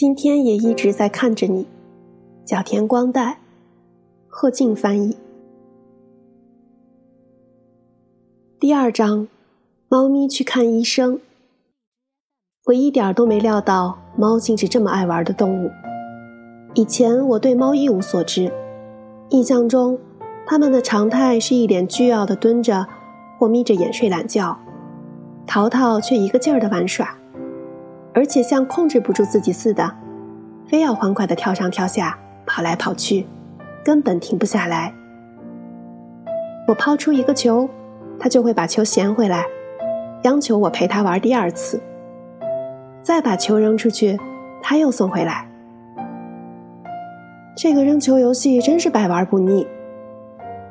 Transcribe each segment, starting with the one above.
今天也一直在看着你。角田光代，贺静翻译。第二章，猫咪去看医生。我一点都没料到猫竟是这么爱玩的动物。以前我对猫一无所知，印象中，它们的常态是一脸倨傲的蹲着，或眯着眼睡懒觉。淘淘却一个劲儿的玩耍，而且像控制不住自己似的，非要欢快的跳上跳下。跑来跑去，根本停不下来。我抛出一个球，他就会把球衔回来，央求我陪他玩第二次。再把球扔出去，他又送回来。这个扔球游戏真是百玩不腻。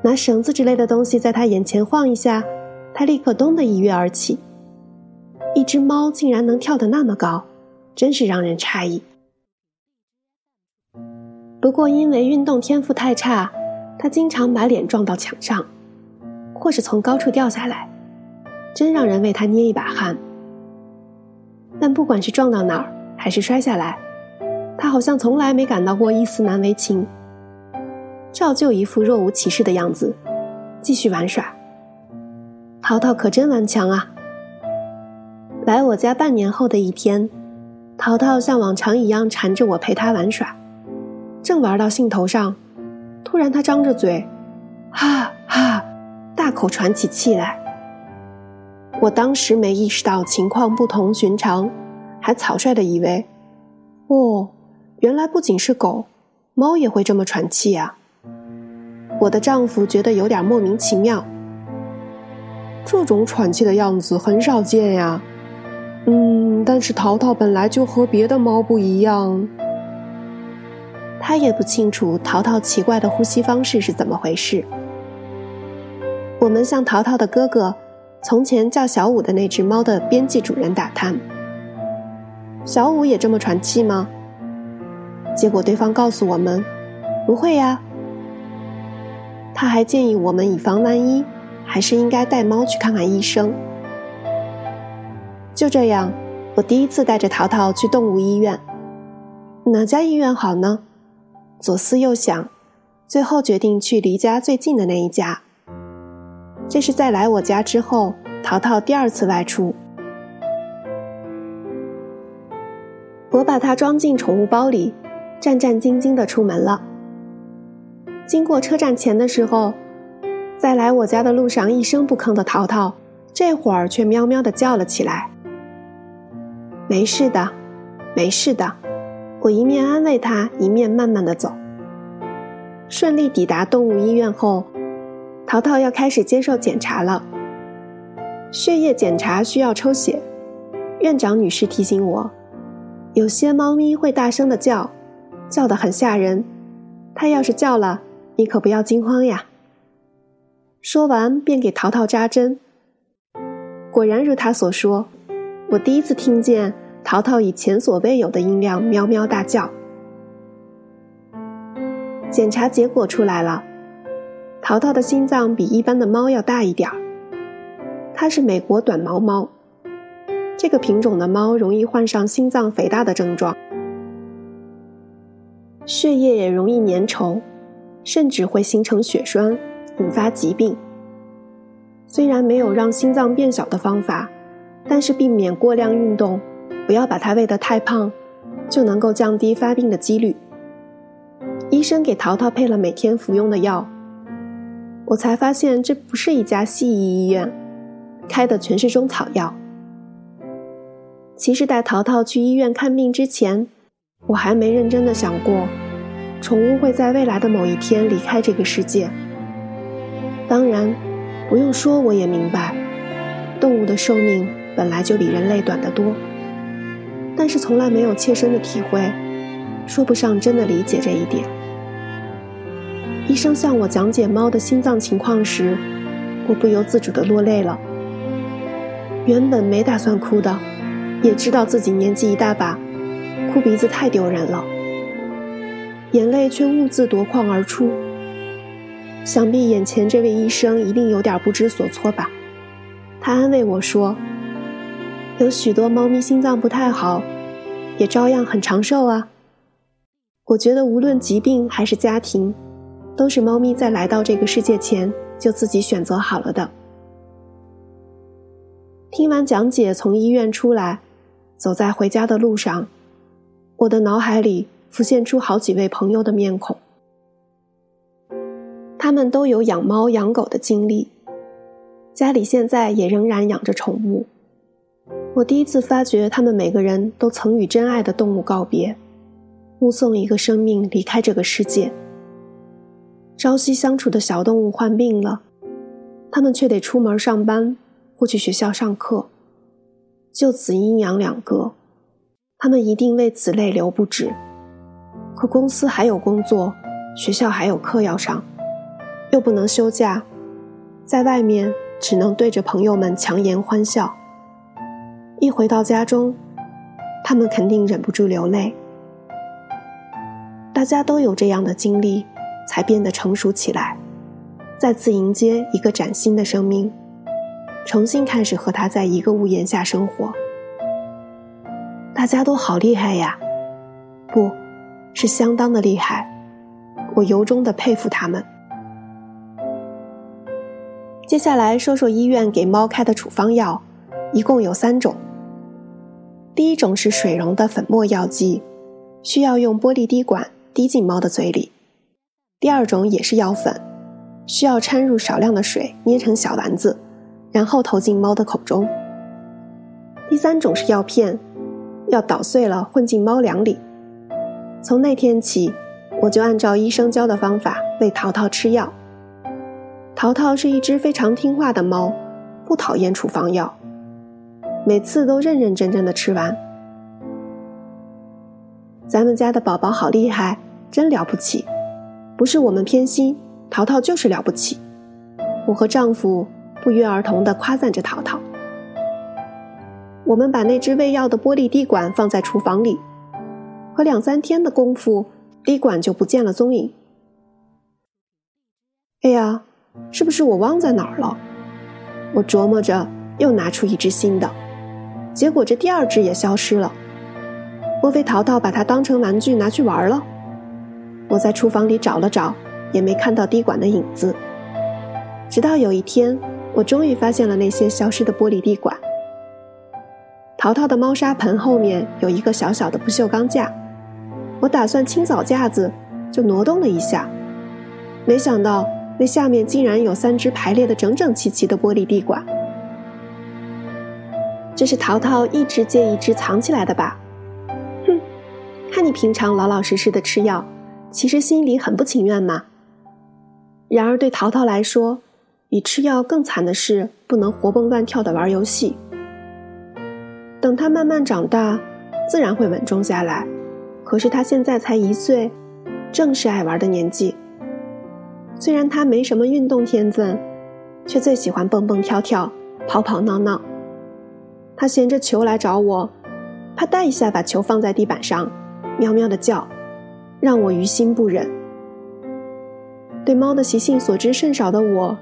拿绳子之类的东西在他眼前晃一下，他立刻咚的一跃而起。只猫竟然能跳得那么高，真是让人诧异。不过，因为运动天赋太差，他经常把脸撞到墙上，或是从高处掉下来，真让人为他捏一把汗。但不管是撞到哪儿，还是摔下来，他好像从来没感到过一丝难为情，照旧一副若无其事的样子，继续玩耍。淘淘可真顽强啊！来我家半年后的一天，淘淘像往常一样缠着我陪他玩耍。正玩到兴头上，突然他张着嘴，哈哈，大口喘起气来。我当时没意识到情况不同寻常，还草率的以为，哦，原来不仅是狗，猫也会这么喘气啊。我的丈夫觉得有点莫名其妙，这种喘气的样子很少见呀。嗯，但是淘淘本来就和别的猫不一样。他也不清楚淘淘奇怪的呼吸方式是怎么回事。我们向淘淘的哥哥，从前叫小五的那只猫的编辑主人打探：“小五也这么喘气吗？”结果对方告诉我们：“不会呀。”他还建议我们以防万一，还是应该带猫去看看医生。就这样，我第一次带着淘淘去动物医院。哪家医院好呢？左思右想，最后决定去离家最近的那一家。这是在来我家之后，淘淘第二次外出。我把它装进宠物包里，战战兢兢地出门了。经过车站前的时候，在来我家的路上一声不吭的淘淘，这会儿却喵喵地叫了起来。没事的，没事的。我一面安慰他，一面慢慢的走。顺利抵达动物医院后，淘淘要开始接受检查了。血液检查需要抽血，院长女士提醒我，有些猫咪会大声的叫，叫得很吓人。它要是叫了，你可不要惊慌呀。说完便给淘淘扎针。果然如他所说，我第一次听见。淘淘以前所未有的音量喵喵大叫。检查结果出来了，淘淘的心脏比一般的猫要大一点儿。它是美国短毛猫，这个品种的猫容易患上心脏肥大的症状，血液也容易粘稠，甚至会形成血栓，引发疾病。虽然没有让心脏变小的方法，但是避免过量运动。不要把它喂得太胖，就能够降低发病的几率。医生给淘淘配了每天服用的药，我才发现这不是一家西医医院，开的全是中草药。其实带淘淘去医院看病之前，我还没认真的想过，宠物会在未来的某一天离开这个世界。当然，不用说我也明白，动物的寿命本来就比人类短得多。但是从来没有切身的体会，说不上真的理解这一点。医生向我讲解猫的心脏情况时，我不由自主的落泪了。原本没打算哭的，也知道自己年纪一大把，哭鼻子太丢人了，眼泪却兀自夺眶而出。想必眼前这位医生一定有点不知所措吧？他安慰我说。有许多猫咪心脏不太好，也照样很长寿啊。我觉得无论疾病还是家庭，都是猫咪在来到这个世界前就自己选择好了的。听完讲解，从医院出来，走在回家的路上，我的脑海里浮现出好几位朋友的面孔。他们都有养猫养狗的经历，家里现在也仍然养着宠物。我第一次发觉，他们每个人都曾与真爱的动物告别，目送一个生命离开这个世界。朝夕相处的小动物患病了，他们却得出门上班或去学校上课，就此阴阳两隔。他们一定为此泪流不止。可公司还有工作，学校还有课要上，又不能休假，在外面只能对着朋友们强颜欢笑。一回到家中，他们肯定忍不住流泪。大家都有这样的经历，才变得成熟起来，再次迎接一个崭新的生命，重新开始和他在一个屋檐下生活。大家都好厉害呀，不，是相当的厉害，我由衷的佩服他们。接下来说说医院给猫开的处方药，一共有三种。第一种是水溶的粉末药剂，需要用玻璃滴管滴进猫的嘴里；第二种也是药粉，需要掺入少量的水捏成小丸子，然后投进猫的口中；第三种是药片，要捣碎了混进猫粮里。从那天起，我就按照医生教的方法喂淘淘吃药。淘淘是一只非常听话的猫，不讨厌处方药。每次都认认真真的吃完。咱们家的宝宝好厉害，真了不起！不是我们偏心，淘淘就是了不起。我和丈夫不约而同的夸赞着淘淘。我们把那只喂药的玻璃滴管放在厨房里，可两三天的功夫，滴管就不见了踪影。哎呀，是不是我忘在哪儿了？我琢磨着，又拿出一只新的。结果这第二只也消失了，莫非淘淘把它当成玩具拿去玩了？我在厨房里找了找，也没看到滴管的影子。直到有一天，我终于发现了那些消失的玻璃滴管。淘淘的猫砂盆后面有一个小小的不锈钢架，我打算清扫架子，就挪动了一下，没想到那下面竟然有三只排列的整整齐齐的玻璃滴管。这是淘淘一直接一只藏起来的吧？哼，看你平常老老实实的吃药，其实心里很不情愿嘛。然而对淘淘来说，比吃药更惨的是不能活蹦乱跳的玩游戏。等他慢慢长大，自然会稳重下来。可是他现在才一岁，正是爱玩的年纪。虽然他没什么运动天分，却最喜欢蹦蹦跳跳、跑跑闹闹。他衔着球来找我，啪嗒一下把球放在地板上，喵喵的叫，让我于心不忍。对猫的习性所知甚少的我，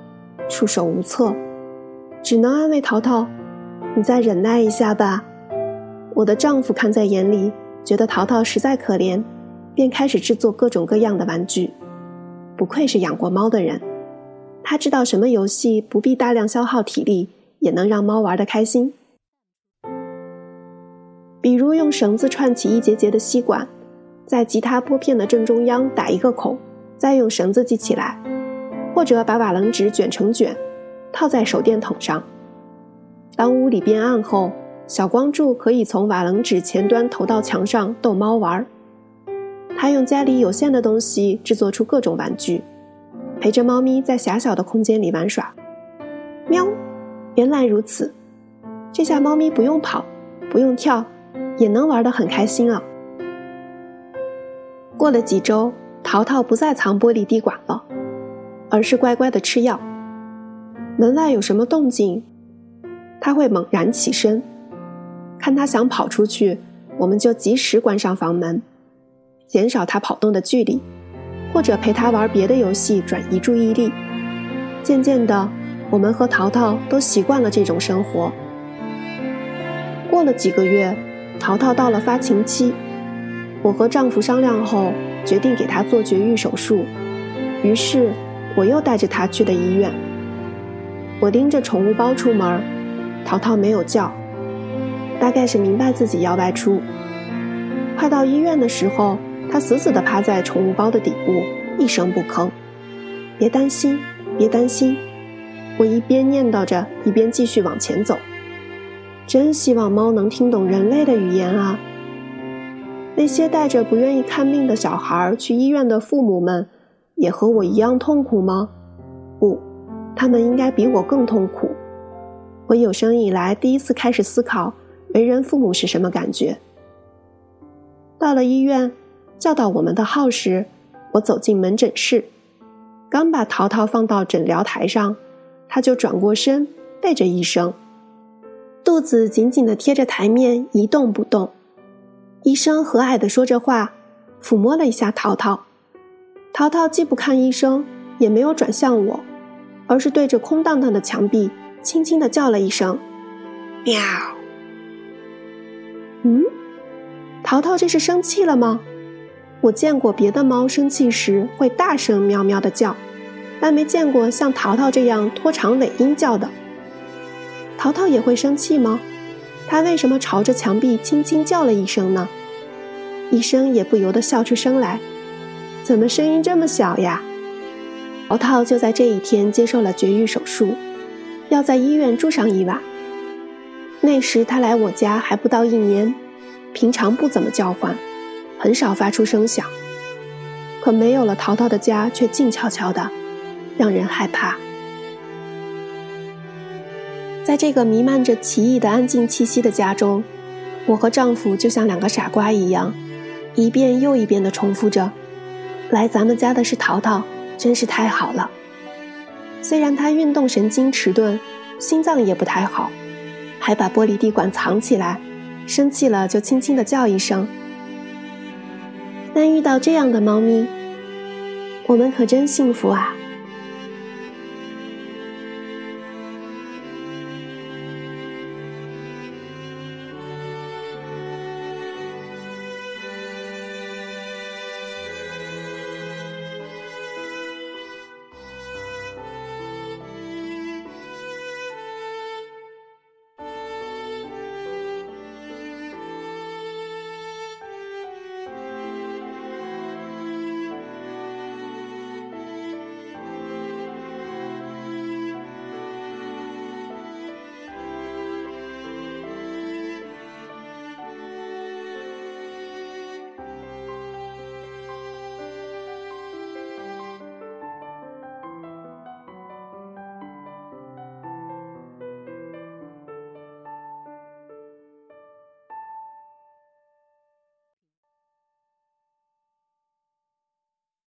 束手无策，只能安慰淘淘：“你再忍耐一下吧。”我的丈夫看在眼里，觉得淘淘实在可怜，便开始制作各种各样的玩具。不愧是养过猫的人，他知道什么游戏不必大量消耗体力，也能让猫玩得开心。比如用绳子串起一节节的吸管，在吉他拨片的正中央打一个孔，再用绳子系起来；或者把瓦楞纸卷成卷，套在手电筒上。当屋里变暗后，小光柱可以从瓦楞纸前端投到墙上逗猫玩儿。他用家里有限的东西制作出各种玩具，陪着猫咪在狭小的空间里玩耍。喵，原来如此，这下猫咪不用跑，不用跳。也能玩得很开心啊！过了几周，淘淘不再藏玻璃滴管了，而是乖乖的吃药。门外有什么动静，他会猛然起身，看他想跑出去，我们就及时关上房门，减少他跑动的距离，或者陪他玩别的游戏转移注意力。渐渐的，我们和淘淘都习惯了这种生活。过了几个月。淘淘到了发情期，我和丈夫商量后决定给她做绝育手术，于是我又带着她去了医院。我拎着宠物包出门，淘淘没有叫，大概是明白自己要外出。快到医院的时候，它死死地趴在宠物包的底部，一声不吭。别担心，别担心，我一边念叨着，一边继续往前走。真希望猫能听懂人类的语言啊！那些带着不愿意看病的小孩去医院的父母们，也和我一样痛苦吗？不，他们应该比我更痛苦。我有生以来第一次开始思考，为人父母是什么感觉。到了医院，叫到我们的号时，我走进门诊室，刚把淘淘放到诊疗台上，他就转过身，背着医生。肚子紧紧地贴着台面，一动不动。医生和蔼地说着话，抚摸了一下淘淘。淘淘既不看医生，也没有转向我，而是对着空荡荡的墙壁，轻轻地叫了一声：“喵。”嗯，淘淘这是生气了吗？我见过别的猫生气时会大声喵喵地叫，但没见过像淘淘这样拖长尾音叫的。淘淘也会生气吗？他为什么朝着墙壁轻轻叫了一声呢？医生也不由得笑出声来，怎么声音这么小呀？淘淘就在这一天接受了绝育手术，要在医院住上一晚。那时他来我家还不到一年，平常不怎么叫唤，很少发出声响。可没有了淘淘的家却静悄悄的，让人害怕。在这个弥漫着奇异的安静气息的家中，我和丈夫就像两个傻瓜一样，一遍又一遍地重复着：“来咱们家的是淘淘，真是太好了。”虽然他运动神经迟钝，心脏也不太好，还把玻璃滴管藏起来，生气了就轻轻地叫一声。但遇到这样的猫咪，我们可真幸福啊！